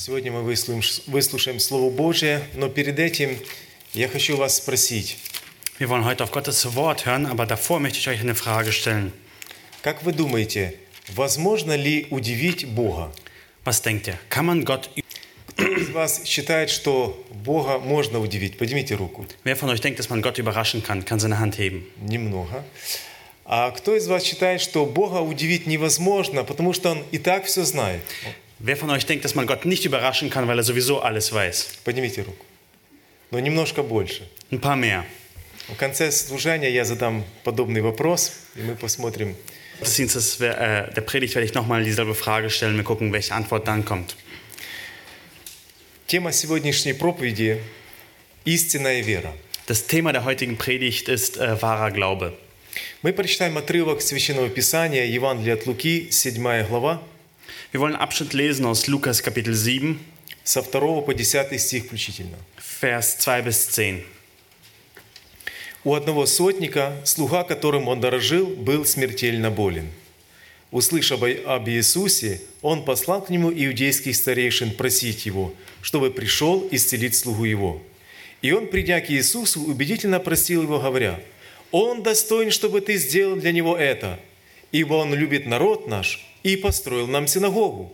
Сегодня мы выслушаем, выслушаем Слово Божие, но перед этим я хочу вас спросить, Wir wollen heute auf Gottes Wort hören, aber davor möchte ich euch eine Frage stellen. как вы думаете, возможно ли удивить Бога? Was denkt ihr? Kann man Gott Кто из вас считает, что Бога можно удивить? Поднимите руку. Wer von euch denkt, dass man Gott überraschen kann, kann seine Hand heben. Немного. А кто из вас считает, что Бога удивить невозможно, потому что Он и так все знает? Wer von euch denkt, dass man Gott nicht überraschen kann, weil er sowieso alles weiß? Поднимите руку. Но немножко больше. Ein paar mehr. В конце служения я задам подобный вопрос, и мы посмотрим, Gottesdienstes, äh, der Predigt werde ich nochmal dieselbe Frage stellen. Wir gucken, welche Antwort dann kommt. Тема сегодняшней проповеди – истинная вера. Das Thema der heutigen Predigt ist äh, wahrer Glaube. Мы прочитаем отрывок Священного Писания, Евангелие от Луки, 7 глава, Wir wollen Abschnitt lesen aus Lukas Kapitel 7, со 2 по 10 стих включительно. Vers 2 bis 10. У одного сотника, слуга которым он дорожил, был смертельно болен. Услышав об Иисусе, он послал к нему иудейских старейшин просить его, чтобы пришел исцелить слугу его. И он, придя к Иисусу, убедительно просил его, говоря, «Он достоин, чтобы ты сделал для него это, ибо он любит народ наш и построил нам синагогу».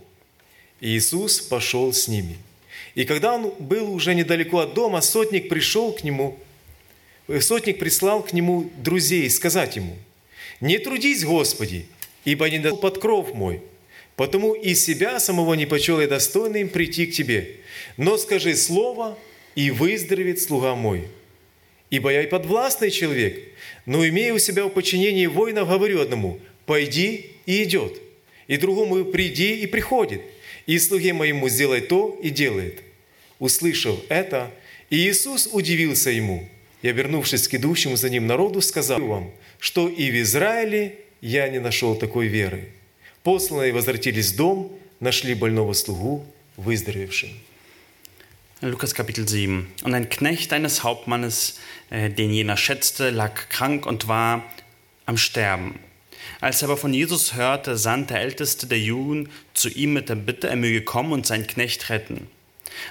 И Иисус пошел с ними. И когда он был уже недалеко от дома, сотник пришел к нему, э, сотник прислал к нему друзей сказать ему, «Не трудись, Господи, ибо не дал под кров мой, потому и себя самого не почел я достойным прийти к тебе. Но скажи слово, и выздоровеет слуга мой. Ибо я и подвластный человек, но имея у себя в подчинении воинов, говорю одному, пойди и идет, и другому приди и приходит, и слуге моему сделай то и делает. Услышав это, Иисус удивился ему, и, обернувшись к идущему за ним народу, сказал вам, что и в Израиле я не нашел такой веры. Посланные возвратились в дом, нашли больного слугу, выздоровевшим. Lukas Kapitel 7. Und ein Knecht eines Hauptmannes, äh, den jener schätzte, lag krank und war am Sterben. Als er aber von Jesus hörte, sandte der Älteste der Juden zu ihm mit der Bitte, er möge kommen und seinen Knecht retten.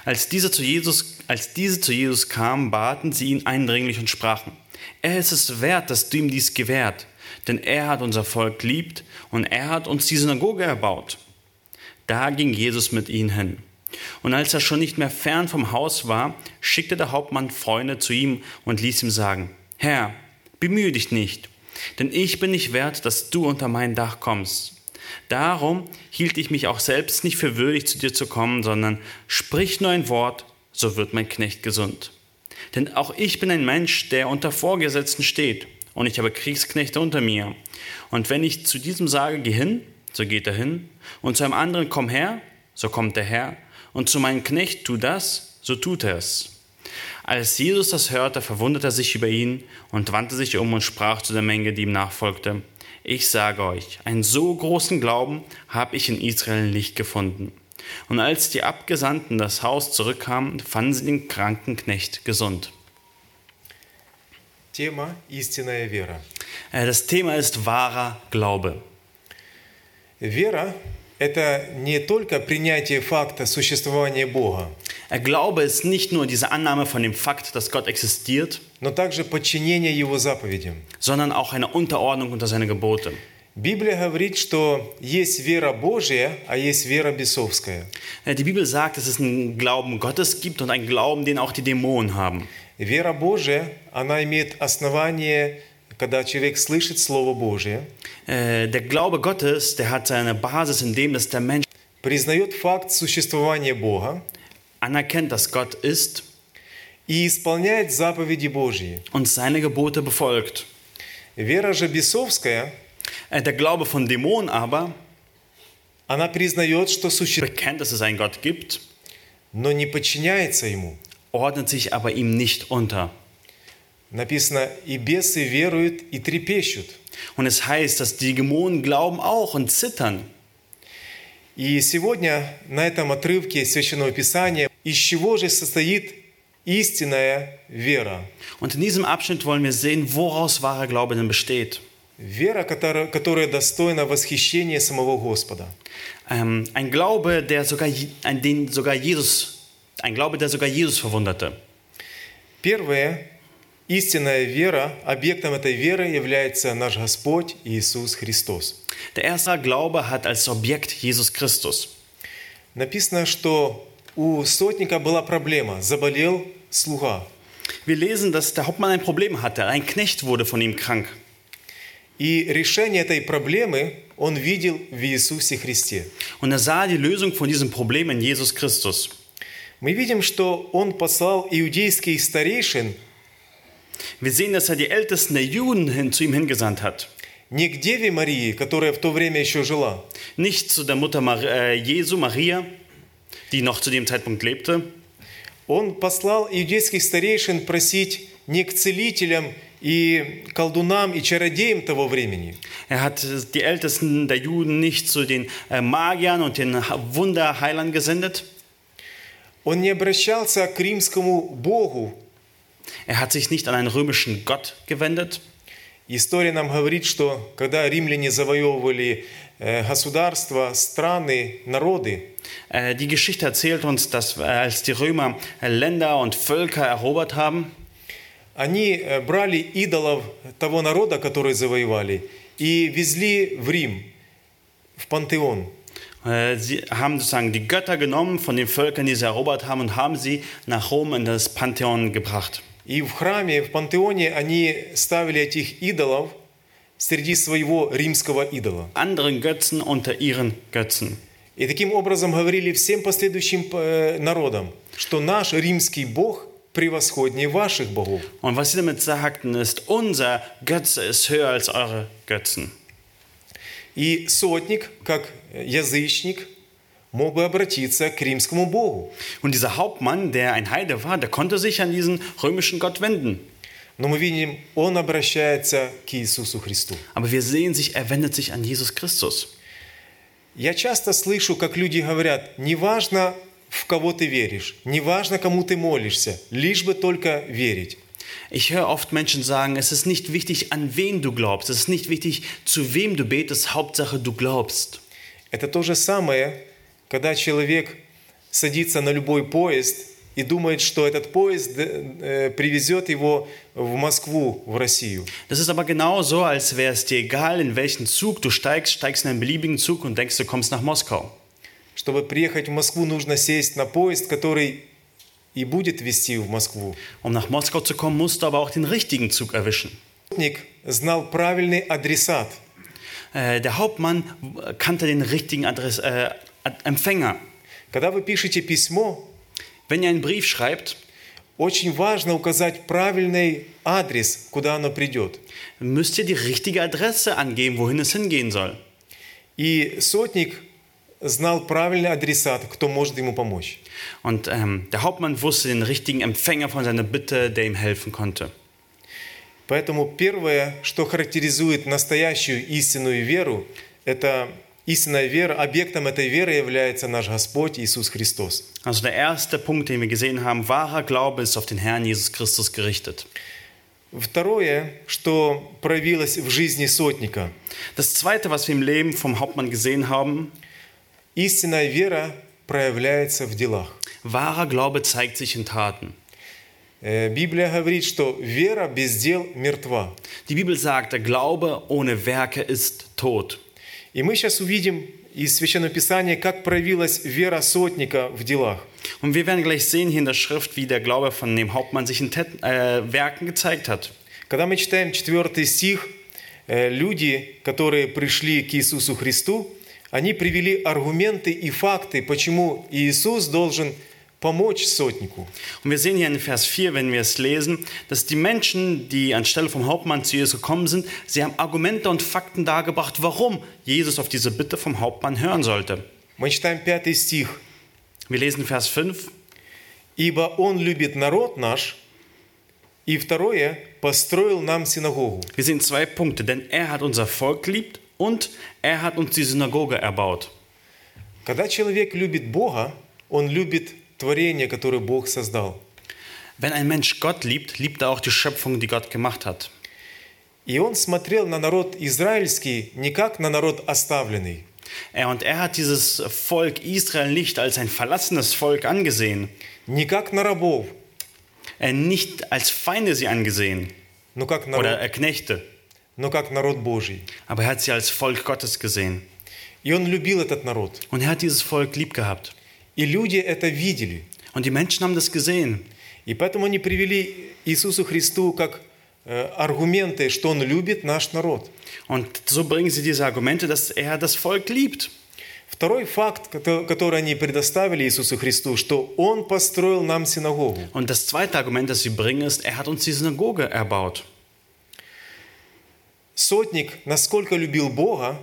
Als diese zu Jesus, als diese zu Jesus kamen, baten sie ihn eindringlich und sprachen, er ist es wert, dass du ihm dies gewährt, denn er hat unser Volk liebt und er hat uns die Synagoge erbaut. Da ging Jesus mit ihnen hin. Und als er schon nicht mehr fern vom Haus war, schickte der Hauptmann Freunde zu ihm und ließ ihm sagen, Herr, bemühe dich nicht, denn ich bin nicht wert, dass du unter mein Dach kommst. Darum hielt ich mich auch selbst nicht für würdig, zu dir zu kommen, sondern sprich nur ein Wort, so wird mein Knecht gesund. Denn auch ich bin ein Mensch, der unter Vorgesetzten steht, und ich habe Kriegsknechte unter mir. Und wenn ich zu diesem sage, geh hin, so geht er hin, und zu einem anderen, komm her, so kommt er her, und zu meinem Knecht, tu das, so tut er es. Als Jesus das hörte, verwunderte er sich über ihn und wandte sich um und sprach zu der Menge, die ihm nachfolgte, ich sage euch, einen so großen Glauben habe ich in Israel nicht gefunden. Und als die Abgesandten das Haus zurückkamen, fanden sie den kranken Knecht gesund. Тема «Истинная вера». Äh, Das Thema ist wahrer Glaube. Вера – это не только принятие факта существования Бога, Äh, Glaube ist nicht nur diese Annahme von dem Fakt, dass Gott existiert, но также подчинение Его заповедям. sondern auch eine Unterordnung unter seine Gebote. Библия говорит, что есть вера Божья, а есть вера бесовская. Äh, Die Bibel sagt, dass es einen Glauben Gottes gibt und einen Glauben, den auch die Dämonen haben. Вера Божья, она имеет основание, когда человек слышит Слово Божье, Äh, Der Glaube Gottes, der hat seine Basis in dem, dass der Mensch признает факт существования Бога anerkennt, dass Gott ist и исполняет заповеди Божьи. und seine Gebote befolgt. Вера же бесовская, Äh, Der Glaube von Dämonen aber она признает, что существует, bekennt, dass es einen Gott gibt, но не подчиняется Ему. ordnet sich aber ihm nicht unter. Написано, и бесы веруют и трепещут. Und es heißt, dass die Dämonen glauben auch und zittern. И сегодня на этом отрывке Священного Писания, из чего же состоит истинная вера? Und in diesem Abschnitt wollen wir sehen, woraus wahrer Glaube denn besteht. Вера, которая, которая достойна восхищения самого Господа. Ähm, ein Glaube, der sogar, ein, den sogar Jesus, ein Glaube, der sogar Jesus verwunderte. Первое, истинная вера, объектом этой веры является наш Господь Иисус Христос. Der erste Glaube hat als Objekt Jesus Christus. Написано, что у сотника была проблема, заболел слуга. Wir lesen, dass der Hauptmann ein Problem hatte. Ein Knecht wurde von ihm krank. И решение этой проблемы он видел в Иисусе Христе. Und er sah die Lösung von diesem Problem in Jesus Christus. Мы видим, что он послал иудейских старейшин Wir sehen, dass er die Ältesten der Juden hin, zu ihm hingesandt hat. не к Деве Марии, которая в то время еще жила, Nicht zu der Mutter Mar äh, Jesu, Maria, die noch zu dem Zeitpunkt lebte. Он послал иудейских старейшин просить не к целителям и колдунам и чародеям того времени, Er hat die Ältesten der Juden nicht zu den äh, Magiern und den Wunderheilern gesendet. он не обращался к римскому богу. Er hat sich nicht an einen römischen Gott gewendet. История нам говорит, что когда римляне завоевывали э, государства, страны, народы, Äh, die Geschichte erzählt uns, dass äh, als die Römer äh, Länder und Völker erobert haben, они э, брали идолов того народа, который завоевали, и везли в Рим, в пантеон. äh, sie haben sozusagen die Götter genommen von den Völkern, die sie erobert haben, und haben sie nach Rom in das Pantheon gebracht. И в храме, в пантеоне они ставили этих идолов среди своего римского идола. Anderen Götzen unter ihren Götzen. И таким образом говорили всем последующим э, народам, что наш римский Бог превосходнее ваших богов. Und was sie damit sagten, ist, unser Götze ist höher als eure Götzen. И сотник, как язычник, мог бы обратиться к римскому Богу. Und dieser Hauptmann, der ein Heide war, der konnte sich an diesen römischen Gott wenden. Но мы видим, он обращается к Иисусу Христу. Aber wir sehen sich, er wendet sich an Jesus Christus. Я часто слышу, как люди говорят, неважно, в кого ты веришь, неважно, кому ты молишься, лишь бы только верить. Ich höre oft Menschen sagen, es ist nicht wichtig, an wen du glaubst. Es ist nicht wichtig, zu wem du betest. Hauptsache, du glaubst. Это то же самое, когда человек садится на любой поезд и думает, что этот поезд э, привезет его в Москву, в Россию. Das ist aber genauso, als wäre es dir egal, in welchen Zug du steigst, steigst in einen beliebigen Zug und denkst, du kommst nach Moskau. Чтобы приехать в Москву, нужно сесть на поезд, который и будет вести в Москву. Um nach Moskau zu kommen, musst du aber auch den richtigen Zug erwischen. Знал правильный адресат. Äh, der Hauptmann kannte den richtigen Adress, äh, Empfänger. Когда вы пишете письмо, Wenn ihr einen Brief schreibt, очень важно указать правильный адрес, куда оно придет. müsst ihr die richtige Adresse angeben, wohin es hingehen soll. И сотник знал правильный адресат, кто может ему помочь. Und ähm, der Hauptmann wusste den richtigen Empfänger von seiner Bitte, der ihm helfen konnte. Поэтому первое, что характеризует настоящую истинную веру, это истинная вера, объектом этой веры является наш Господь Иисус Христос. Also der erste Punkt, den wir gesehen haben, wahrer Glaube ist auf den Herrn Jesus Christus gerichtet. Второе, что проявилось в жизни сотника. Das zweite, was wir im Leben vom Hauptmann gesehen haben, Истинная вера проявляется в делах. wahrer Glaube zeigt sich in Taten. Э, Библия говорит, что вера без дел мертва. Die Bibel sagt, der Glaube ohne Werke ist tot. И мы сейчас увидим из Священного Писания, как проявилась вера сотника в делах. Und wir werden gleich sehen hier in der Schrift, wie der Glaube von dem Hauptmann sich in Tet äh, Werken gezeigt hat. Когда мы читаем 4 стих, э, люди, которые пришли к Иисусу Христу, они привели аргументы и факты, почему Иисус должен помочь сотнику. Und wir sehen hier in Vers 4, wenn wir es lesen, dass die Menschen, die anstelle vom Hauptmann zu Jesus gekommen sind, sie haben Argumente und Fakten dargebracht, warum Jesus auf diese Bitte vom Hauptmann hören sollte. Мы читаем 5 стих. Wir lesen Vers 5. «Ибо Он любит народ наш». И второе, «построил нам синагогу». Wir sehen zwei Punkte, denn er hat unser Volk geliebt und er hat uns die Synagoge erbaut. Когда человек любит Бога, он любит творение, которое Бог создал. Wenn ein Mensch Gott liebt, liebt er auch die Schöpfung, die Gott gemacht hat. И он смотрел на народ израильский не как на народ оставленный, Er und er hat dieses Volk Israel nicht als ein verlassenes Volk angesehen, не как на рабов, er nicht als Feinde sie angesehen но как oder народ, äh, Knechte, но как народ Божий. aber er hat sie als Volk Gottes gesehen. И он любил этот народ. Und er hat dieses Volk lieb gehabt. И люди это видели. Und die Menschen haben das gesehen. И поэтому они привели Иисусу Христу как э, аргументы, что Он любит наш народ. Und so bringen sie diese Argumente, dass er das Volk liebt. Второй факт, кото- который они предоставили Иисусу Христу, что Он построил нам синагогу. Und das zweite Argument, das sie bringen, ist, er hat uns die Synagoge erbaut. Сотник насколько любил Бога,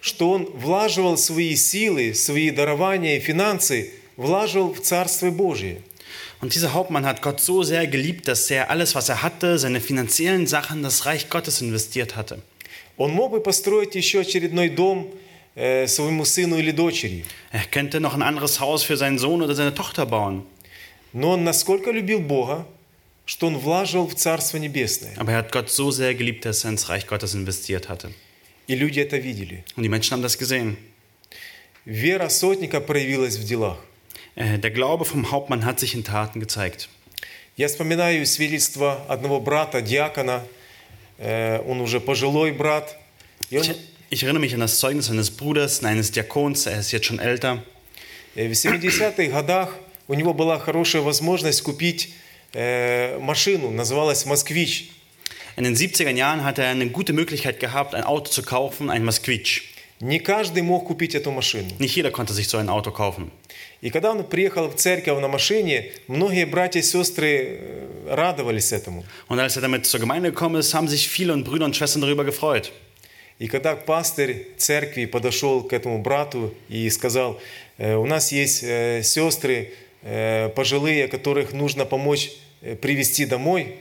что он влаживал свои силы, свои дарования и финансы, влаживал в Царство Божие. Und dieser Hauptmann hat Gott so sehr geliebt, dass er alles, was er hatte, seine finanziellen Sachen, das Reich Gottes investiert hatte. Он мог бы построить еще очередной дом э, своему сыну или дочери, Er könnte noch ein anderes Haus für seinen Sohn oder seine Tochter bauen. но он насколько любил Бога, что он влаживал в Царство Небесное. Aber er hat Gott so sehr geliebt, dass er ins Reich Gottes investiert hatte. И люди это видели. Und die Menschen haben das gesehen. Вера сотника проявилась в делах. Äh, Der Glaube vom Hauptmann hat sich in Taten gezeigt. Я вспоминаю свидетельство одного брата, диакона, Э, он уже пожилой брат, и он Ich, erinnere mich an das Zeugnis eines Bruders, eines Diakons, er ist jetzt schon älter. э, в 70-х годах у него была хорошая возможность купить э, машину, называлась «Москвич». In den 70er Jahren hat er eine gute Möglichkeit gehabt, ein Auto zu kaufen, ein Moskvich. Не каждый мог купить эту машину. Nicht jeder konnte sich so ein Auto kaufen. И когда он приехал в церковь на машине, многие братья и сестры э, радовались этому. Und als er damit zur Gemeinde gekommen ist, haben sich viele und Brüder und Schwestern darüber gefreut. И когда пастырь церкви подошел к этому брату и сказал, «Э, у нас есть э, сестры э, пожилые, которых нужно помочь э, привести домой,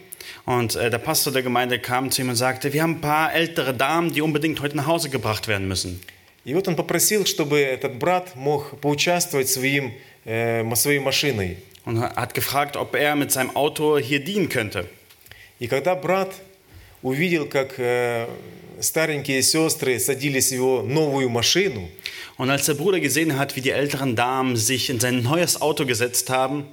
Und äh, der Pastor der Gemeinde kam zu ihm und sagte, wir haben ein paar ältere Damen, die unbedingt heute nach Hause gebracht werden müssen. И вот он попросил, чтобы этот брат мог поучаствовать своим, э, м- своей машиной. Und er hat gefragt, ob er mit seinem Auto hier dienen könnte. И когда брат увидел, как э, старенькие сестры садились в его новую машину, Und als der Bruder gesehen hat, wie die älteren Damen sich in sein neues Auto gesetzt haben,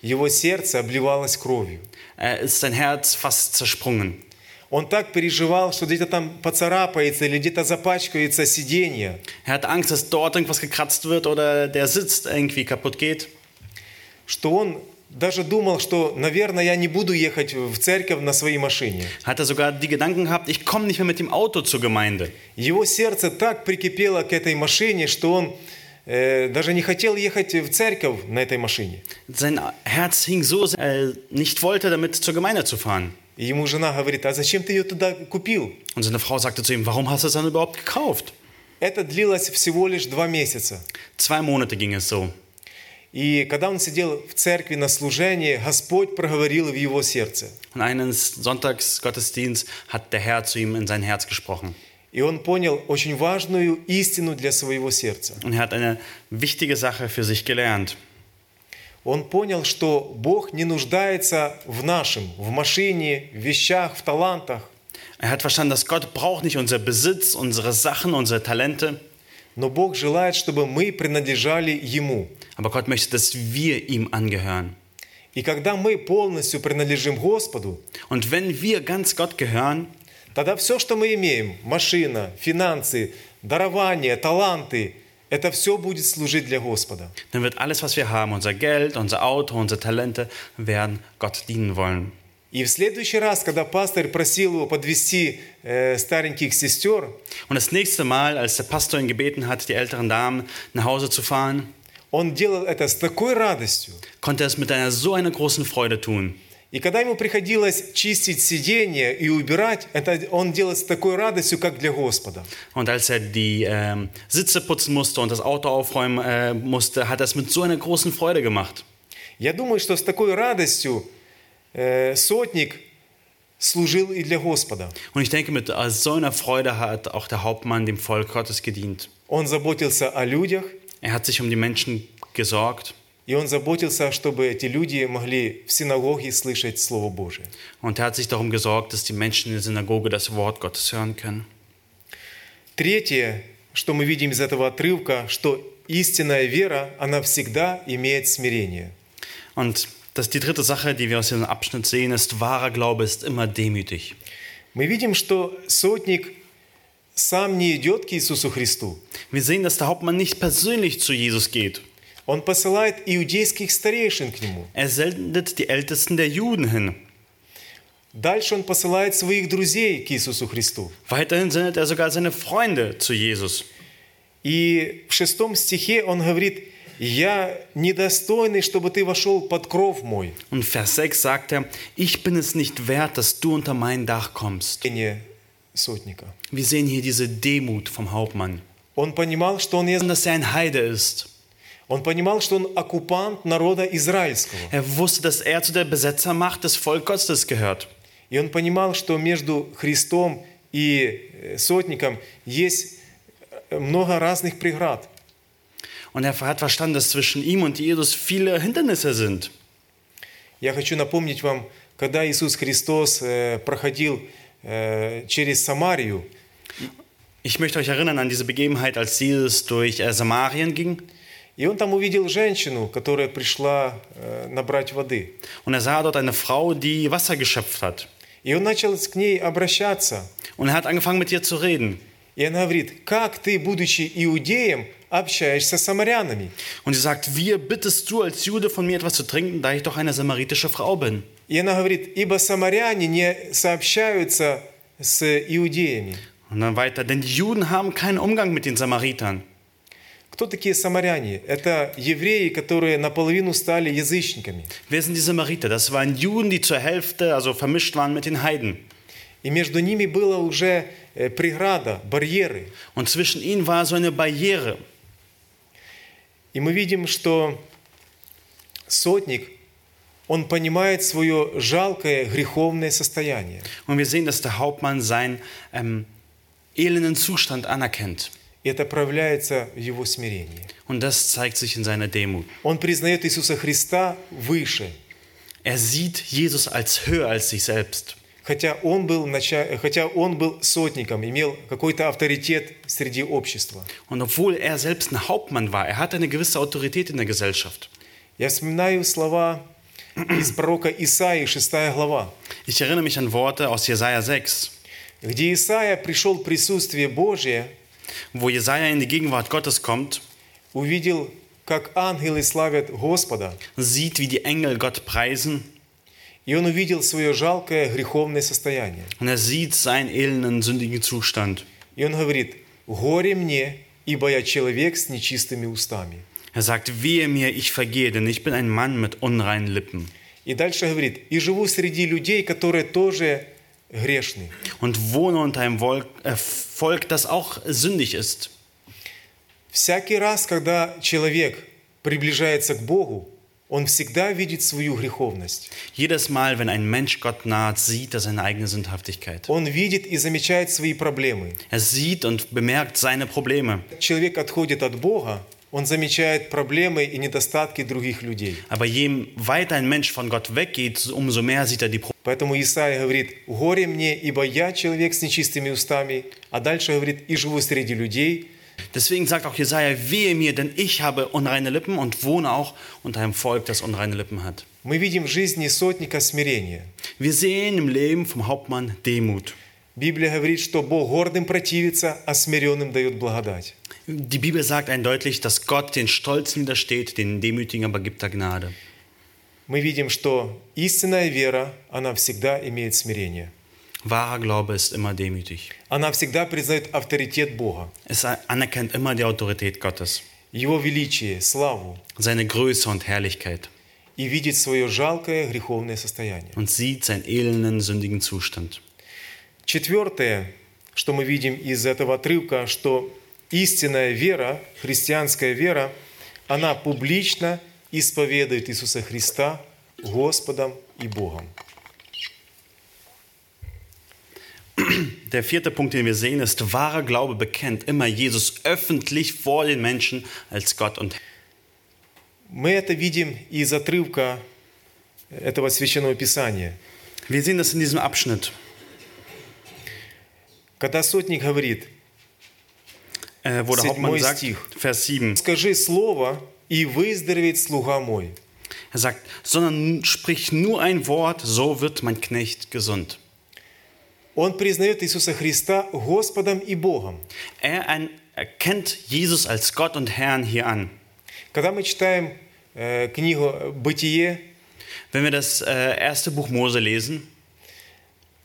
его сердце обливалось кровью. äh, ist sein Herz fast zersprungen. Он так переживал, что где-то там поцарапается или где-то запачкается сиденье. Er hat Angst, dass dort irgendwas gekratzt wird oder der Sitz irgendwie kaputt geht. что он даже думал, что, наверное, я не буду ехать в церковь на своей машине. Hat er sogar die Gedanken gehabt, ich komme nicht mehr mit dem Auto zur Gemeinde. Его сердце так прикипело к этой машине, что он э, даже не хотел ехать в церковь на этой машине. Sein Herz hing so, sehr, äh, nicht wollte, damit zur Gemeinde zu fahren. И ему жена говорит, а зачем ты ее туда купил? Und seine Frau sagte zu ihm, warum hast du es dann überhaupt gekauft? Это длилось всего лишь два месяца. Zwei Monate ging es so. И когда он сидел в церкви на служении, Господь проговорил в его сердце. Und eines Sonntagsgottesdienst hat der Herr zu ihm in sein Herz gesprochen. И он понял очень важную истину для своего сердца. Und er hat eine wichtige Sache für sich gelernt. Он понял, что Бог не нуждается в нашем, в машине, в вещах, в талантах, Er hat verstanden, dass Gott braucht nicht unser Besitz, unsere Sachen, unsere Talente, но Бог желает, чтобы мы принадлежали Ему. aber Gott möchte, dass wir ihm angehören. И когда мы полностью принадлежим Господу, Und wenn wir ganz Gott gehören, тогда все, что мы имеем, машина, финансы, дарования, таланты, это все будет служить для Господа. dann wird alles, was wir haben, unser Geld, unser Auto, unsere Talente, werden Gott dienen wollen. И в следующий раз, когда пастор просил его подвести э, стареньких сестер, Und das nächste Mal, als der Pastor ihn gebeten hat, die älteren Damen nach Hause zu fahren, он делал это с такой радостью. konnte er es mit einer so einer großen Freude tun. И когда ему приходилось чистить сиденье и убирать, это он делал с такой радостью, как для Господа. Und als er die ähm, Sitze putzen musste und das Auto aufräumen äh, musste, hat er es mit so einer großen Freude gemacht. Я думаю, что с такой радостью э, сотник служил и для Господа. Und ich denke, mit äh, so einer Freude hat auch der Hauptmann dem Volk Gottes gedient. Он заботился о людях, Er hat sich um die Menschen gesorgt И он заботился, чтобы эти люди могли в синагоге слышать Слово Божие. Und er hat sich darum gesorgt, dass die Menschen in der Synagoge das Wort Gottes hören können. Третье, что мы видим из этого отрывка, что истинная вера, она всегда имеет смирение. Und das, die dritte Sache, die wir aus diesem Abschnitt sehen, ist, wahrer Glaube ist immer demütig. Мы видим, что сотник сам не идет к Иисусу Христу. Wir sehen, dass der Hauptmann nicht persönlich zu Jesus geht. Он посылает иудейских старейшин к нему. Er sendet die Ältesten der Juden hin. Дальше он посылает своих друзей к Иисусу Христу. Weiterhin sendet er sogar seine Freunde zu Jesus. И в шестом стихе он говорит, «Я недостойный, чтобы ты вошел под кров мой». Und Vers 6 sagt er, ich bin es nicht wert, dass du unter mein Dach kommst. Не сотника. Wir sehen hier diese Demut vom Hauptmann. Он понимал, что он, из- Und dass er ein Heide ist. он понимал, что он оккупант народа израильского. Er wusste, dass er zu der Besetzermacht des Volkes Gottes gehört. И он понимал, что между Христом и э, сотником есть э, много разных преград. Und er hat verstanden, dass zwischen ihm und Jesus viele Hindernisse sind. Я хочу напомнить вам, когда Иисус Христос э, проходил э, через Самарию, Ich möchte euch erinnern an diese Begebenheit, als Jesus durch äh, Samarien ging. и он там увидел женщину, которая пришла э, набрать воды. Und er sah dort eine Frau, die Wasser geschöpft hat. И он начал к ней обращаться. Und er hat angefangen mit ihr zu reden. И она говорит, как ты, будучи иудеем, общаешься с самарянами? Und sie sagt, wie bittest du als Jude von mir etwas zu trinken, da ich doch eine samaritische Frau bin? И она говорит, ибо самаряне не сообщаются с иудеями. Und dann weiter, denn die Juden haben keinen Umgang mit den Samaritern. Кто такие самаряне? Это евреи, которые наполовину стали язычниками. Wer sind die Samariter? Das waren Juden, die zur Hälfte, also vermischt waren mit den Heiden. И между ними была уже э, преграда, барьеры. Und zwischen ihnen war so eine Barriere. И мы видим, что сотник, он понимает свое жалкое греховное состояние. Und wir sehen, dass der Hauptmann seinen ähm, elenden Zustand anerkennt. И это проявляется в его смирении. Und das zeigt sich in seiner Demut. Он признает Иисуса Христа выше, Er sieht Jesus als höher als sich selbst. хотя он был, хотя он был сотником, имел какой-то авторитет среди общества. Und obwohl er selbst ein Hauptmann war, er hatte eine gewisse Autorität in der Gesellschaft. Я вспоминаю слова из пророка Исаии, 6 глава, Ich erinnere mich an Worte aus Jesaja 6, где Исаия пришел в присутствие Божие, wo Jesaja in die Gegenwart Gottes kommt, увидел, как ангелы славят Господа, sieht, wie die Engel Gott preisen и он увидел свое жалкое греховное состояние. und er sieht seinen elenden, sündigen Zustand. И он говорит, «Горе мне, ибо я человек с нечистыми устами». Er sagt, wehe mir, ich vergehe, denn ich bin ein Mann mit unreinen Lippen. И дальше говорит, «И живу среди людей, которые тоже грешны». Und wohne unter einem äh, Volk, das auch sündig ist. Всякий раз, когда человек приближается к Богу, он всегда видит свою греховность. Jedes Mal, wenn ein Mensch Gott naht, sieht er seine eigene Sündhaftigkeit. Он видит и замечает свои проблемы. Er sieht und bemerkt seine Probleme. Человек отходит от Бога, он замечает проблемы и недостатки других людей. Aber je weiter ein Mensch von Gott weggeht, umso mehr sieht er die Probleme. Поэтому Исаия говорит, «Горе мне, ибо я человек с нечистыми устами», а дальше говорит, «И живу среди людей, Deswegen sagt auch Jesaja, wehe mir, denn ich habe unreine Lippen und wohne auch unter einem Volk, das unreine Lippen hat. Мы видим в жизни сотника смирения. Wir sehen im Leben vom Hauptmann Demut. Библия говорит, что Бог гордым противится, а смиренным дает благодать. Die Bibel sagt eindeutig, dass Gott den Stolzen widersteht, den Demütigen aber gibt er Gnade. Мы видим, что истинная вера, она всегда имеет смирение. Wahrer Glaube ist immer demütig. Она всегда признает авторитет Бога, Es anerkennt immer die Autorität Gottes, Его величие, славу seine Größe und Herrlichkeit и видит свое жалкое греховное состояние. und sieht seinen elenden, sündigen Zustand. Четвертое, что мы видим из этого отрывка, что истинная вера, христианская вера, она публично исповедует Иисуса Христа Господом и Богом. Der vierte Punkt, den wir sehen, ist, wahrer Glaube bekennt immer Jesus öffentlich vor den Menschen als Gott und Herr. Мы это видим из отрывка этого священного писания. Wir sehen das in diesem Abschnitt, Когда сотник говорит, wo der Седьмой Hauptmann sagt, стих. Vers 7, «Скажи слово, и выздоровеет слуга мой». er sagt, sondern sprich nur ein Wort, so wird mein Knecht gesund. Он признает Иисуса Христа Господом и Богом. Er ein- erkennt Jesus als Gott und Herrn hier an. Когда мы читаем э, книгу «Бытие», Wenn wir das äh, erste Buch Mose lesen,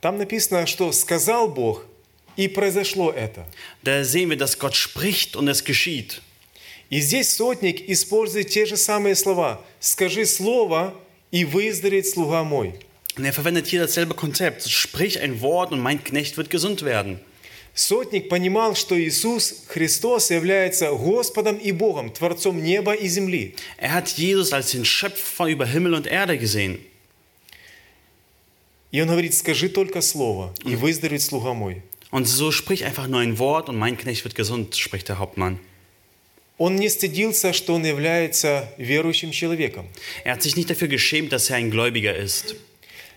там написано, что «сказал Бог, и произошло это». da sehen wir, dass Gott spricht und es geschieht. И здесь сотник использует те же самые слова. «Скажи слово, и выздоровеет слуга мой». Und er verwendet hier dasselbe Konzept. Sprich ein Wort und mein Knecht wird gesund werden. Сотник понимал, что Иисус Христос является Господом и Богом, Творцом неба и земли. Er hat Jesus als den Schöpfer über Himmel und Erde gesehen. И он говорит, скажи только слово, и выздоровеет слуга мой. Und so sprich einfach nur ein Wort und mein Knecht wird gesund, spricht der Hauptmann. Он не стыдился, что он является верующим человеком. Er hat sich nicht dafür geschämt, dass er ein Gläubiger ist.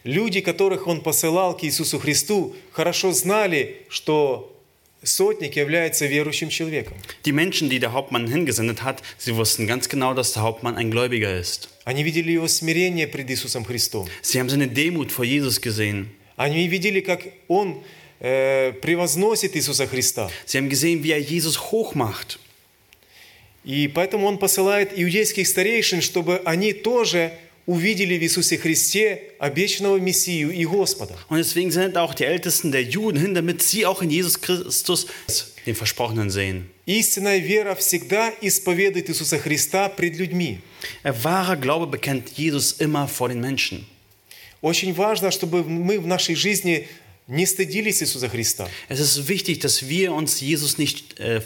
Люди, которых он посылал к Иисусу Христу, хорошо знали, что сотник является верующим человеком. Die Menschen, die der Hauptmann hingesendet hat, sie wussten ganz genau, dass der Hauptmann ein Gläubiger ist. Они видели его смирение пред Иисусом Христом. Sie haben seine Demut vor Jesus gesehen. Они видели, как он э, превозносит Иисуса Христа. Sie haben gesehen, wie er Jesus hochmacht. И поэтому он посылает иудейских старейшин, чтобы они тоже увидели в Иисусе Христе обещанного Мессию и Господа. Und deswegen sind auch die Ältesten der Juden hin, damit sie auch in Jesus Christus den Versprochenen sehen. Истинная вера всегда исповедует Иисуса Христа пред людьми. Ein wahrer Glaube bekennt Jesus immer vor den Menschen. Очень важно, чтобы мы в нашей жизни не стыдились Иисуса Христа. Es ist wichtig, dass wir uns Jesus nicht äh,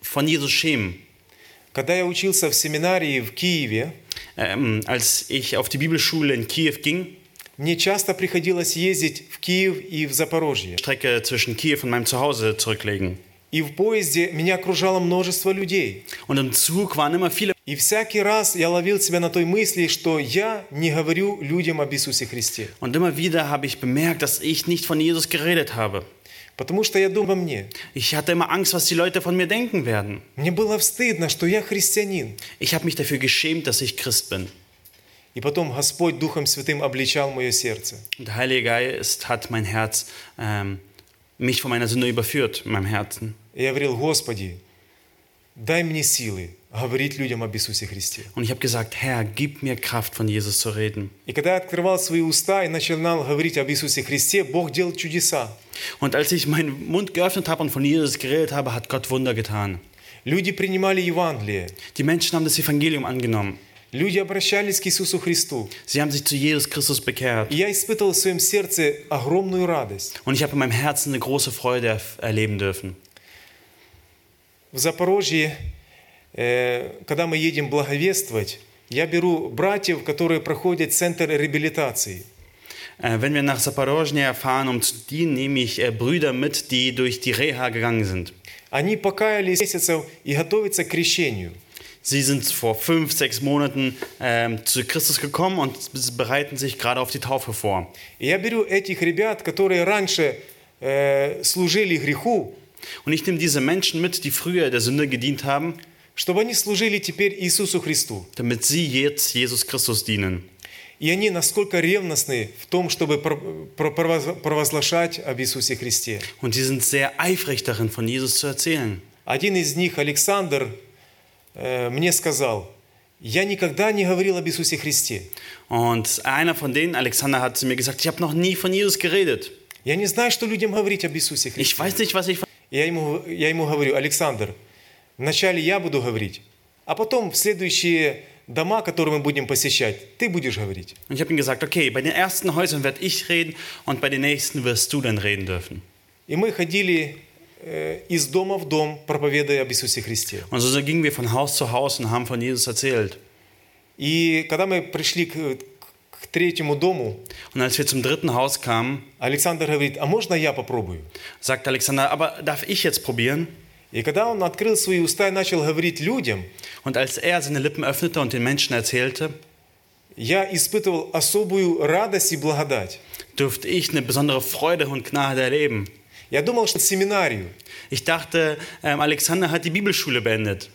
von Jesus schämen. Когда я учился в семинарии в Киеве, Ähm, als ich auf die Bibelschule in Kiew ging, мне часто приходилось ездить в Киев и в Запорожье. Strecke zwischen Kiew und meinem Zuhause zurücklegen. И в поезде меня окружало множество людей. Und im Zug waren immer viele. И всякий раз я ловил себя на той мысли, что я не говорю людям об Иисусе Христе. Und immer wieder habe ich bemerkt, dass ich nicht von Jesus geredet habe. Потому что я думал мне. Ich hatte immer Angst, was die Leute von mir denken werden. Мне было стыдно, что я христианин. Ich habe mich dafür geschämt, dass ich Christ bin. И потом Господь Духом Святым обличал мое сердце. Und der Heilige Geist hat mein Herz, ähm, mich von meiner Sünde überführt, in meinem Herzen. И я говорил, Господи, дай мне силы говорить людям об Иисусе Христе. Und ich habe gesagt, Herr, gib mir Kraft, von Jesus zu reden. И когда я открывал свои уста и начинал говорить об Иисусе Христе, Бог делал чудеса. Und als ich meinen Mund geöffnet habe und von Jesus geredet habe, hat Gott Wunder getan. Люди принимали Евангелие. Die Menschen haben das Evangelium angenommen. Люди обращались к Иисусу Христу. Sie haben sich zu Jesus Christus bekehrt. Я испытывал в своем сердце огромную радость. Und ich habe in meinem Herzen eine große Freude erleben dürfen. В Запорожье, э, когда мы едем благовествовать, я беру братьев, которые проходят центр реабилитации. Äh, wenn wir nach Saporozhye fahren, um zu dienen, nehme ich äh, Brüder mit, die durch die Reha gegangen sind. Они покаялись месяцев и готовятся к крещению. Sie sind vor fünf, sechs Monaten ähm, zu Christus gekommen und bereiten sich gerade auf die Taufe vor. И я беру этих ребят, которые раньше э, служили греху, Und ich nehme diese Menschen mit, die früher der Sünde gedient haben, чтобы они служили теперь Иисусу Христу. damit sie jetzt Jesus Christus dienen. И они насколько ревностны в том, чтобы про- про- провоз- провозглашать об Иисусе Христе. Und sie sind sehr eifrig darin, von Jesus zu erzählen. Один из них, Александр, э, мне сказал, я никогда не говорил об Иисусе Христе. Und einer von denen, Alexander, hat zu mir gesagt, ich habe noch nie von Jesus geredet. Я не знаю, что людям говорить об Иисусе Ich Христе. weiß nicht, was ich Я ему, я ему говорю, Александр, вначале я буду говорить, а потом в следующие дома, которые мы будем посещать, ты будешь говорить. Und ich habe ihm gesagt, okay, bei den ersten Häusern werde ich reden und bei den nächsten wirst du dann reden dürfen. И мы ходили э, из дома в дом, проповедуя об Иисусе Христе. Und so gingen wir von Haus zu Haus und haben von Jesus erzählt. И когда мы пришли к, к третьему дому, Und als wir zum dritten Haus kamen, Александр говорит, а можно я попробую? sagt Alexander, aber darf ich jetzt probieren? И когда он открыл свои уста и начал говорить людям, Und als er seine Lippen öffnete und den Menschen erzählte, я испытывал особую радость и благодать. durfte ich eine besondere Freude und Gnade erleben. Я думал, что семинарию. Ich dachte, ähm, Alexander hat die Bibelschule beendet.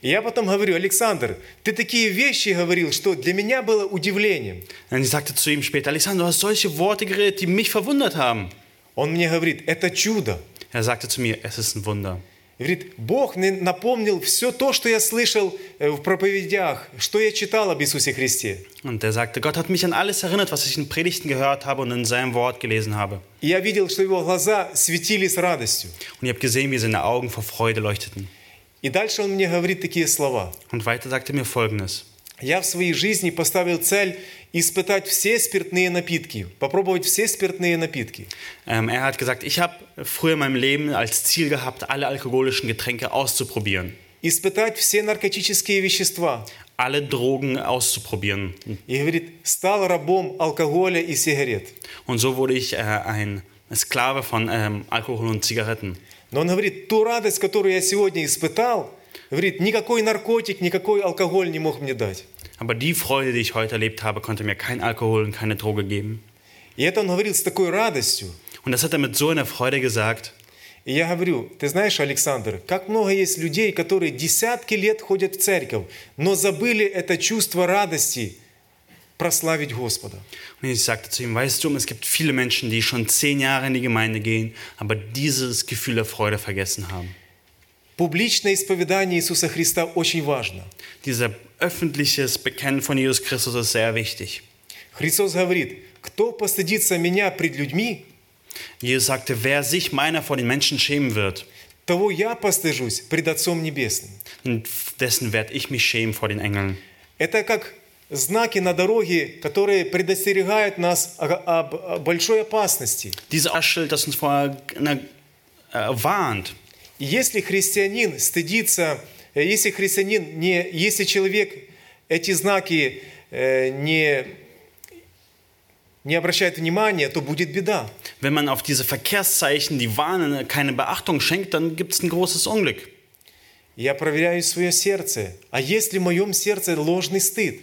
И я потом говорю, Александр, ты такие вещи говорил, что для меня было удивлением. Und ich sagte zu ihm später, Alexander, du hast solche Worte geredet, die mich verwundert haben. Он мне говорит, это чудо. Er sagte zu mir, es ist ein Wunder. Говорит, Бог мне напомнил все то, что я слышал э, в проповедях, что я читал об Иисусе Христе. Und er sagte, Gott hat mich an alles erinnert, was ich in Predigten gehört habe und in seinem Wort gelesen habe. И я видел, что его глаза светились радостью. Und ich habe gesehen, wie seine Augen vor Freude leuchteten. И дальше он мне говорит такие слова. Und weiter sagte er mir Folgendes. Я в своей жизни поставил цель испытать все спиртные напитки, попробовать все спиртные напитки. Ähm, er hat gesagt, ich habe früher in meinem Leben als Ziel gehabt, alle alkoholischen Getränke auszuprobieren. Испытать все наркотические вещества. Alle Drogen auszuprobieren. И говорит, стал рабом алкоголя и сигарет. Und so wurde ich äh, ein Sklave von ähm, Alkohol und Zigaretten. Но он говорит, ту радость, которую я сегодня испытал, говорит, никакой наркотик, никакой алкоголь не мог мне дать. Aber die Freude, die ich heute erlebt habe, konnte mir kein Alkohol und keine Droge geben. И это он говорил с такой радостью. Und das hat er mit so einer Freude gesagt. И я говорю, ты знаешь, Александр, как много есть людей, которые десятки лет ходят в церковь, но забыли это чувство радости прославить Господа. Und ich sagte zu ihm, weißt du, es gibt viele Menschen, die schon zehn Jahre in die Gemeinde gehen, aber dieses Gefühl der Freude vergessen haben. Публичное исповедание Иисуса Христа очень важно. Dieser öffentliches Bekennen von Jesus Christus ist sehr wichtig. Христос говорит, кто постыдится меня пред людьми, Jesus sagte, wer sich meiner vor den Menschen schämen wird, того я постыжусь пред Отцом Небесным. dessen werde ich mich schämen vor den Engeln. Это как знаки на дороге, которые предостерегают нас об большой опасности. Dieses Schild, das uns vorher na, äh, warnt. Если христианин стыдится, э, если христианин не, если человек эти знаки э, не, не обращает внимания, то будет беда. Wenn man auf diese Verkehrszeichen, die warnen, keine Beachtung schenkt, dann gibt es ein großes Unglück. Я проверяю свое сердце. А есть ли в моем сердце ложный стыд?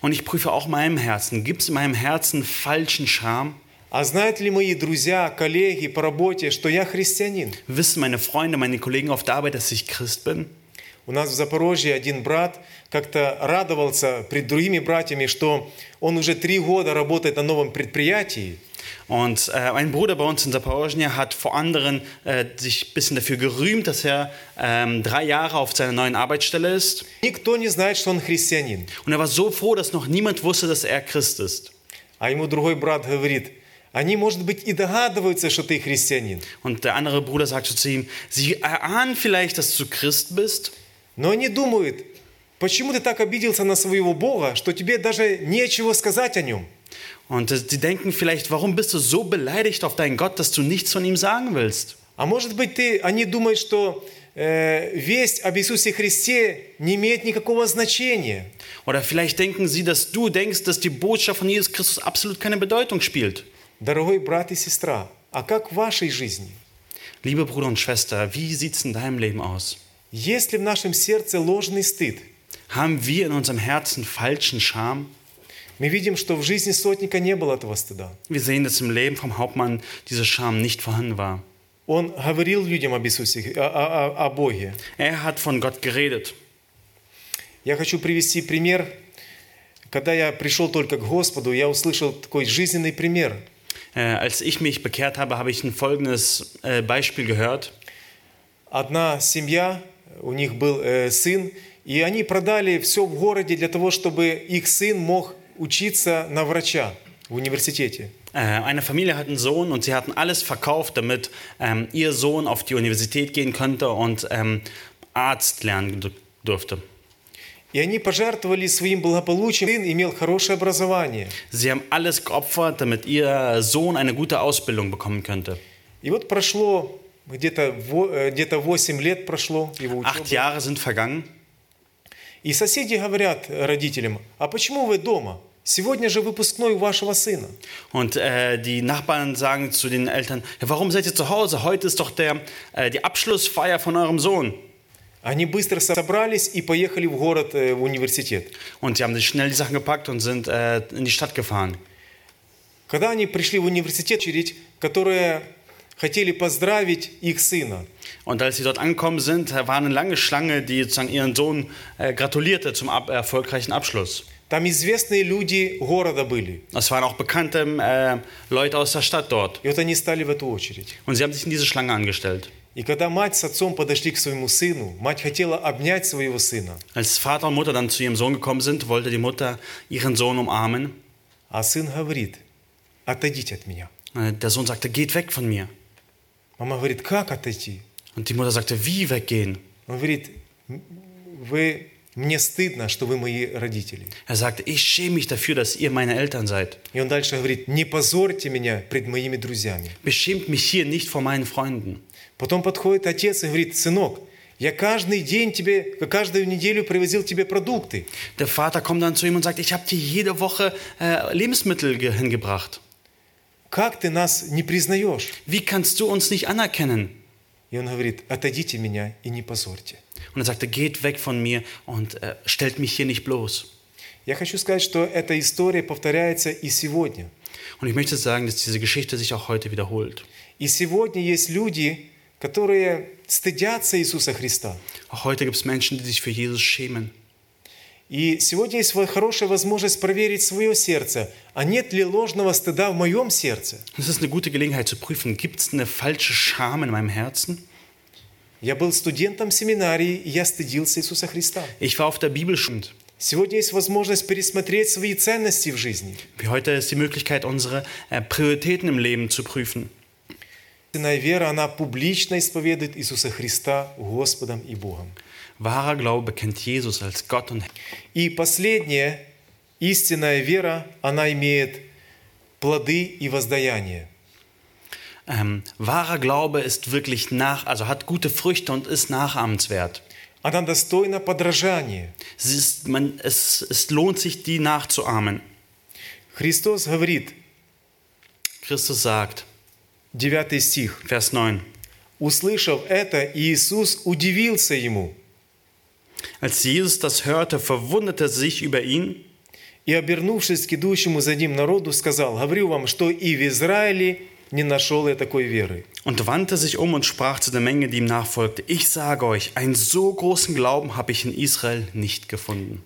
Und ich prüfe auch meinem Herzen. Gibt es in meinem Herzen falschen Scham? А знают ли мои друзья, коллеги по работе, что я христианин? Wissen meine Freunde, meine Kollegen auf der Arbeit, dass ich Christ bin? У нас в Запорожье один брат как-то радовался пред другими братьями, что он уже три года работает на новом предприятии. Und äh, ein Bruder bei uns in Zaporozhye hat vor anderen äh, sich ein bisschen dafür gerühmt, dass er ähm, drei Jahre auf seiner neuen Arbeitsstelle ist. Никто не знает, что он христианин. Und er war so froh, dass noch niemand wusste, dass er Christ ist. А ему другой брат говорит, они, может быть, и догадываются, что ты христианин, Und der andere Bruder sagte zu ihm, sie erahnen vielleicht, dass du Christ bist, но они думают, почему ты так обиделся на своего Бога, что тебе даже нечего сказать о нем. Und äh, sie denken vielleicht, warum bist du so beleidigt auf deinen Gott, dass du nichts von ihm sagen willst? А может быть, ты, они думают, что э, весть об Иисусе Христе не имеет никакого значения. Oder vielleicht denken sie, dass du denkst, dass die Botschaft von Jesus Christus absolut keine Bedeutung spielt. Дорогой брат и сестра, а как в вашей жизни? Liebe Bruder und Schwester, wie sieht es in deinem Leben aus? Есть ли в нашем сердце ложный стыд? Haben wir in unserem Herzen falschen Scham? Мы видим, что в жизни сотника не было этого стыда. Wir sehen, dass im Leben vom Hauptmann diese Scham nicht vorhanden war. Он говорил людям об Иисусе, о- о- о Боге. Er hat von Gott geredet. Я хочу привести пример. Когда я пришел только к Господу, я услышал такой жизненный пример. Äh, als ich mich bekehrt habe, habe ich ein folgendes äh, Beispiel gehört. Одна семья, у них был э, сын, и они продали все в городе для того, чтобы их сын мог учиться на врача в университете. Äh, eine Familie hat einen Sohn und sie hatten alles verkauft, damit ähm, ihr Sohn auf die Universität gehen könnte und ähm, Arzt lernen dur- durfte. И они пожертвовали своим благополучием, сын имел хорошее образование. Sie haben alles geopfert, damit ihr Sohn eine gute Ausbildung bekommen könnte. И вот прошло где-то э, где-то 8 лет прошло его Acht. Jahre sind vergangen И соседи говорят родителям, а почему вы дома? сегодня же выпускной у вашего сына. Und äh, die Nachbarn sagen zu den Eltern, warum seid ihr zu Hause? Heute ist doch der, äh, die Abschlussfeier von eurem Sohn. Они быстро собрались и поехали в город, э, в университет. Und sie haben sich schnell die Sachen gepackt und sind äh, in die Stadt gefahren. Когда они пришли в университет, очередь, которые хотели поздравить их сына. Und als sie dort angekommen sind, war eine lange Schlange, die sozusagen ihren Sohn äh, gratulierte zum ab erfolgreichen Abschluss. Там известные люди города были. Das waren auch bekannte äh, Leute aus der Stadt dort. И вот они стали в эту очередь. Und sie haben sich in diese Schlange angestellt. И когда мать с отцом подошли к своему сыну, мать хотела обнять своего сына, Als Vater und Mutter dann zu ihrem Sohn gekommen sind, wollte die Mutter ihren Sohn umarmen. а сын говорит, отойдите от меня. Äh, Der Sohn sagte, geht weg von mir. Мама говорит, как отойти? Und die Mutter sagte, wie weggehen? Он говорит, «М- вы, мне стыдно, что вы мои родители. Er sagte, ich schäme mich dafür, dass ihr meine Eltern seid. И он дальше говорит, не позорьте меня пред моими друзьями. Beschämt mich hier nicht vor meinen Freunden. Потом подходит отец и говорит, сынок, я каждый день тебе, каждую неделю привозил тебе продукты. Der Vater kommt dann zu ihm und sagt, ich habe dir jede Woche äh, Lebensmittel ge- hingebracht. Как ты нас не признаешь? Wie kannst du uns nicht anerkennen? И он говорит, отойдите меня и не позорьте. Und er sagte, geht weg von mir und äh, stellt mich hier nicht bloß. Я хочу сказать, что эта история повторяется и сегодня. Und ich möchte sagen, dass diese Geschichte sich auch heute wiederholt. И сегодня есть люди, которые стыдятся Иисуса Христа. Auch heute gibt es Menschen, die sich für Jesus schämen. И сегодня есть хорошая возможность проверить свое сердце, а нет ли ложного стыда в моем сердце. Es ist eine gute Gelegenheit zu prüfen, gibt es eine falsche Scham in meinem Herzen? Я был студентом семинарии, и я стыдился Иисуса Христа. Ich war auf der Bibelschule. Сегодня есть возможность пересмотреть свои ценности в жизни. Wie heute ist die Möglichkeit, unsere äh, Prioritäten im Leben zu prüfen. Истинная вера, она публично исповедует Иисуса Христа Господом и Богом. Wahrer Glaube kennt Jesus als Gott und Herr. И последнее, истинная вера, она имеет плоды и воздаяние. Ähm, wahrer Glaube ist wirklich nach, also hat gute Früchte und ist nachahmenswert. Она достойна подражания. Es, ist, man, es, es lohnt sich, die nachzuahmen. Христос говорит, Christus sagt, 9 стих, Vers 9, услышав это, Иисус удивился ему als Jesus das hörte, verwunderte er sich über ihn и, обернувшись к идущему за ним народу, сказал, говорю вам, что и в Израиле не нашел я такой веры. und wandte sich um und sprach zu der Menge, die ihm nachfolgte, ich sage euch, einen so großen Glauben habe ich in Israel nicht gefunden.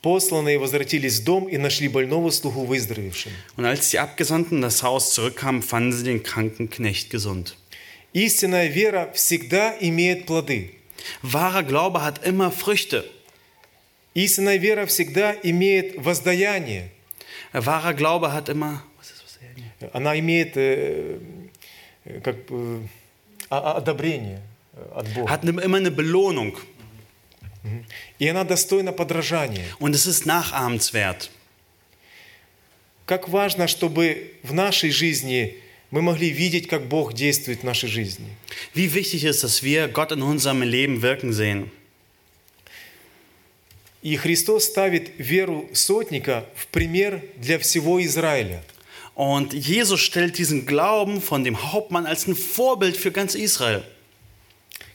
Посланные возвратились в дом и нашли больного слугу выздоровевшим. Und als die Abgesandten in das Haus zurückkamen, fanden sie den kranken Knecht gesund. Истинная вера всегда имеет плоды. Wahrer Glaube hat immer Früchte. Истинная вера всегда имеет воздаяние. Wahrer Glaube hat immer. Hier? Она имеет э, э, как а- а- одобрение э, от Бога. Hat immer eine Belohnung. И она достойна подражания. Und es ist nachahmenswert. Как важно, чтобы в нашей жизни мы могли видеть, как Бог действует в нашей жизни. Wie wichtig ist, dass wir Gott in unserem Leben wirken sehen. И Христос ставит веру сотника в пример для всего Израиля. Und Jesus stellt diesen Glauben von dem Hauptmann als ein Vorbild für ganz Israel.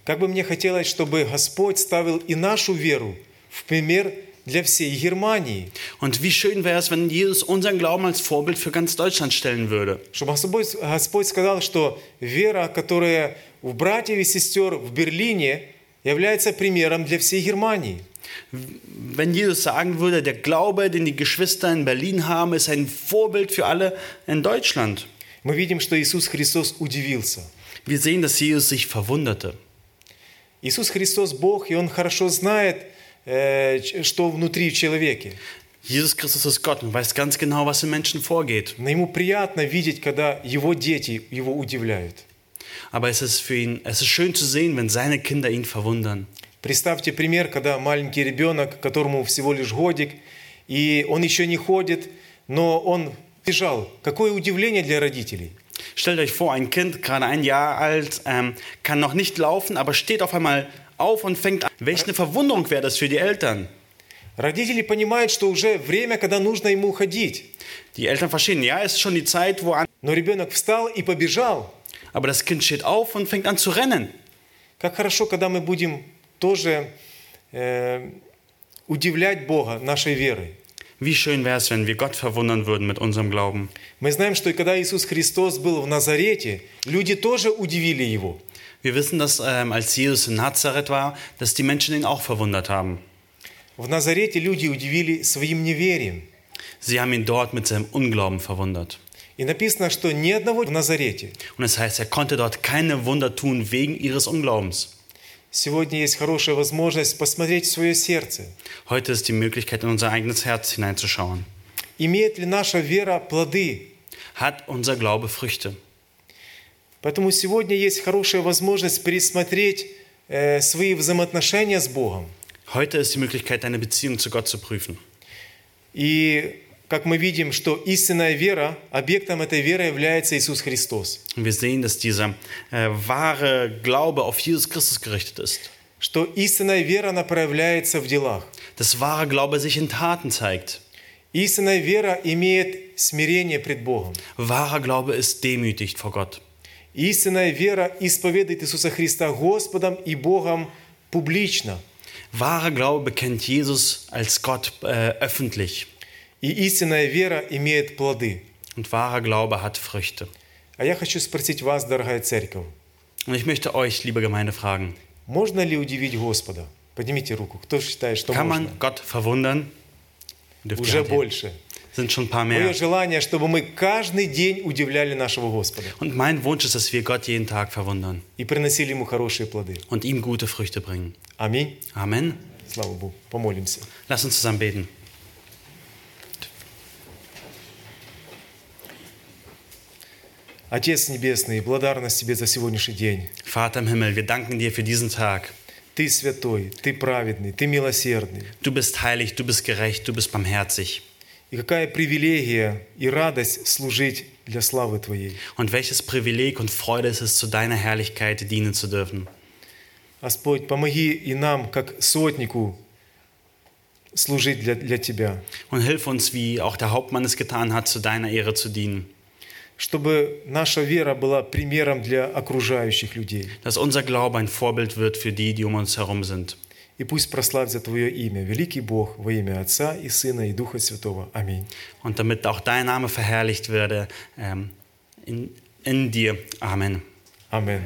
Как бы мне хотелось, чтобы Господь ставил и нашу веру в пример для всей Германии. Und wie schön wäre es, wenn Jesus unseren Glauben als Vorbild für ganz Deutschland stellen würde. Чтобы Господь, Господь сказал, что вера, которая у братьев и сестер в Берлине, является примером для всей Германии. Wenn Jesus sagen würde, der Glaube, den die Geschwister in Berlin haben, ist ein Vorbild für alle in Deutschland. Мы видим, что Иисус Христос удивился. Wir sehen, dass Jesus sich verwunderte. Иисус Христос Бог, и Он хорошо знает, э, ч- что внутри в человеке. Jesus Christus ist Gott und weiß ganz genau, was im Menschen vorgeht. Но Ему приятно видеть, когда Его дети Его удивляют. Aber es ist für ihn, es ist schön zu sehen, wenn seine Kinder ihn verwundern. Представьте пример, когда маленький ребенок, которому всего лишь годик, и он еще не ходит, но он бежал. Какое удивление для родителей. Stellt euch vor, ein Kind, gerade ein Jahr alt, ähm, kann noch nicht laufen, aber steht auf einmal auf und fängt an. Welche eine Verwunderung wäre das für die Eltern? Родители понимают, что уже время, когда нужно ему уходить. Die Eltern verstehen, ja, es ist schon die Zeit, wo an. Но ребенок встал и побежал. Aber das Kind steht auf und fängt an zu rennen. Как хорошо, когда мы будем тоже э, удивлять Бога нашей верой. Wie schön wäre es, wenn wir Gott verwundern würden mit unserem Glauben. Мы знаем, что и когда Иисус Христос был в Назарете, люди тоже удивили Его. Wir wissen, dass ähm, als Jesus in Nazareth war, dass die Menschen ihn auch verwundert haben. В Назарете люди удивили своим неверием. Sie haben ihn dort mit seinem Unglauben verwundert. И написано, что ни одного в Назарете. Und das heißt, er konnte dort keine Wunder tun wegen ihres Unglaubens. Сегодня есть хорошая возможность посмотреть в свое сердце. Heute ist die Möglichkeit, in unser eigenes Herz hineinzuschauen. Имеет ли наша вера плоды? Hat unser Glaube Früchte? Поэтому сегодня есть хорошая возможность пересмотреть э, свои взаимоотношения с Богом. Heute ist die Möglichkeit, deine Beziehung zu Gott zu prüfen. И как мы видим, что истинная вера, объектом этой веры является Иисус Христос. Wir sehen, dass dieser äh, wahre Glaube auf Jesus Christus gerichtet ist. Что истинная вера, она проявляется в делах. Dass wahre Glaube sich in Taten zeigt. Истинная вера имеет смирение пред Богом. Wahrer Glaube ist demütigt vor Gott. Истинная вера исповедует Иисуса Христа Господом и Богом публично. Wahrer Glaube bekennt Jesus als Gott äh, öffentlich. И истинная вера имеет плоды. Und wahrer Glaube hat Früchte. А я хочу спросить вас, дорогая церковь, Und ich möchte euch, liebe Gemeinde, fragen, можно ли удивить Господа? Поднимите руку. Кто считает, что kann можно? man Gott verwundern? Уже Hand heben. больше. Sind schon ein paar Мое mehr. желание, чтобы мы каждый день удивляли нашего Господа Und mein Wunsch ist, dass wir Gott jeden Tag verwundern и приносили Ему хорошие плоды. und ihm gute Früchte bringen. Аминь. Amen. Слава Богу. Помолимся. Lass uns zusammen beten. Отец Небесный, благодарность Тебе за сегодняшний день. Vater im Himmel, wir danken dir für diesen Tag. Ты святой, Ты праведный, Ты милосердный. Du bist heilig, du bist gerecht, du bist barmherzig. И какая привилегия и радость служить для славы Твоей. Und welches Privileg und Freude ist es, zu deiner Herrlichkeit dienen zu dürfen. Господь, помоги и нам, как сотнику, служить для, для Тебя. Und hilf uns, wie auch der Hauptmann es getan hat, zu deiner Ehre zu dienen. Чтобы наша вера была примером для окружающих людей. Dass unser Glaube ein Vorbild wird für die, die um uns herum sind. И пусть прославится Твое имя, великий Бог, во имя Отца и Сына и Духа Святого. Аминь. Und damit auch dein Name verherrlicht werde ähm, in, in dir. Amen. Amen.